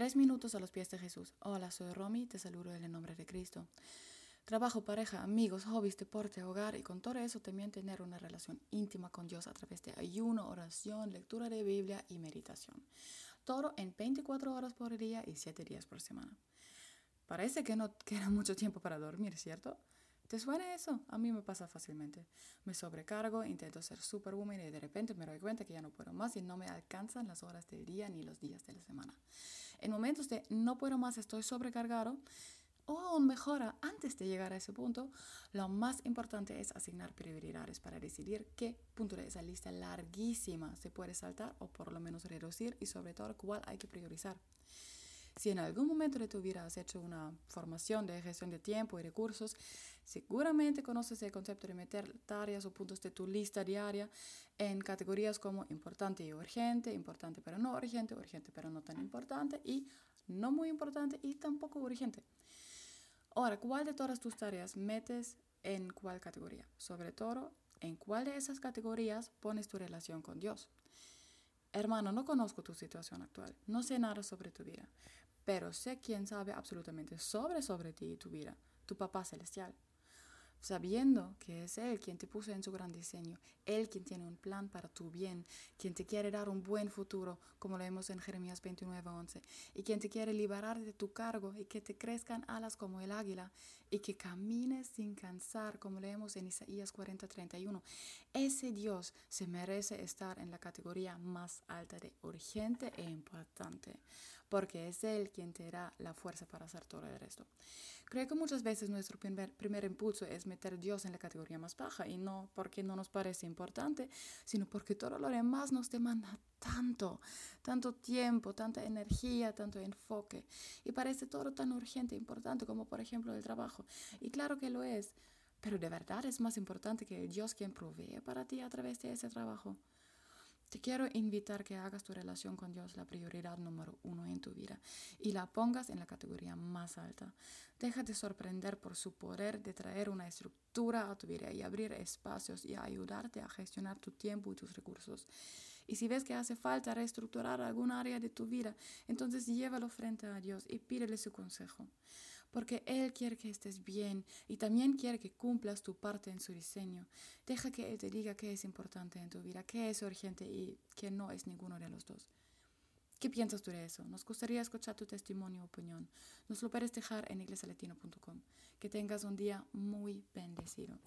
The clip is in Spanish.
Tres minutos a los pies de Jesús. Hola, soy Romy, te saludo en el nombre de Cristo. Trabajo, pareja, amigos, hobbies, deporte, hogar y con todo eso también tener una relación íntima con Dios a través de ayuno, oración, lectura de Biblia y meditación. Todo en 24 horas por día y 7 días por semana. Parece que no queda mucho tiempo para dormir, ¿cierto? ¿Te suena eso? A mí me pasa fácilmente. Me sobrecargo, intento ser superwoman y de repente me doy cuenta que ya no puedo más y no me alcanzan las horas del día ni los días de la semana. En momentos de no puedo más, estoy sobrecargado o aún mejora, antes de llegar a ese punto, lo más importante es asignar prioridades para decidir qué punto de esa lista larguísima se puede saltar o por lo menos reducir y sobre todo cuál hay que priorizar. Si en algún momento de tu vida has hecho una formación de gestión de tiempo y recursos, seguramente conoces el concepto de meter tareas o puntos de tu lista diaria en categorías como importante y urgente, importante pero no urgente, urgente pero no tan importante y no muy importante y tampoco urgente. Ahora, ¿cuál de todas tus tareas metes en cuál categoría? Sobre todo, ¿en cuál de esas categorías pones tu relación con Dios? Hermano, no conozco tu situación actual, no sé nada sobre tu vida, pero sé quién sabe absolutamente sobre sobre ti y tu vida, tu papá celestial sabiendo que es Él quien te puso en su gran diseño, Él quien tiene un plan para tu bien, quien te quiere dar un buen futuro, como lo vemos en Jeremías 29:11, y quien te quiere liberar de tu cargo y que te crezcan alas como el águila y que camines sin cansar, como leemos en Isaías 40:31. Ese Dios se merece estar en la categoría más alta de urgente e importante, porque es Él quien te da la fuerza para hacer todo el resto. Creo que muchas veces nuestro primer, primer impulso es meter Dios en la categoría más baja y no porque no nos parece importante, sino porque todo lo demás nos demanda tanto, tanto tiempo, tanta energía, tanto enfoque y parece todo tan urgente e importante como por ejemplo el trabajo. Y claro que lo es, pero de verdad es más importante que el Dios quien provee para ti a través de ese trabajo. Te quiero invitar que hagas tu relación con Dios la prioridad número uno en tu vida y la pongas en la categoría más alta. Déjate sorprender por su poder de traer una estructura a tu vida y abrir espacios y ayudarte a gestionar tu tiempo y tus recursos. Y si ves que hace falta reestructurar algún área de tu vida, entonces llévalo frente a Dios y pídele su consejo porque Él quiere que estés bien y también quiere que cumplas tu parte en su diseño. Deja que Él te diga qué es importante en tu vida, qué es urgente y qué no es ninguno de los dos. ¿Qué piensas tú de eso? Nos gustaría escuchar tu testimonio o opinión. Nos lo puedes dejar en iglesialatino.com. Que tengas un día muy bendecido.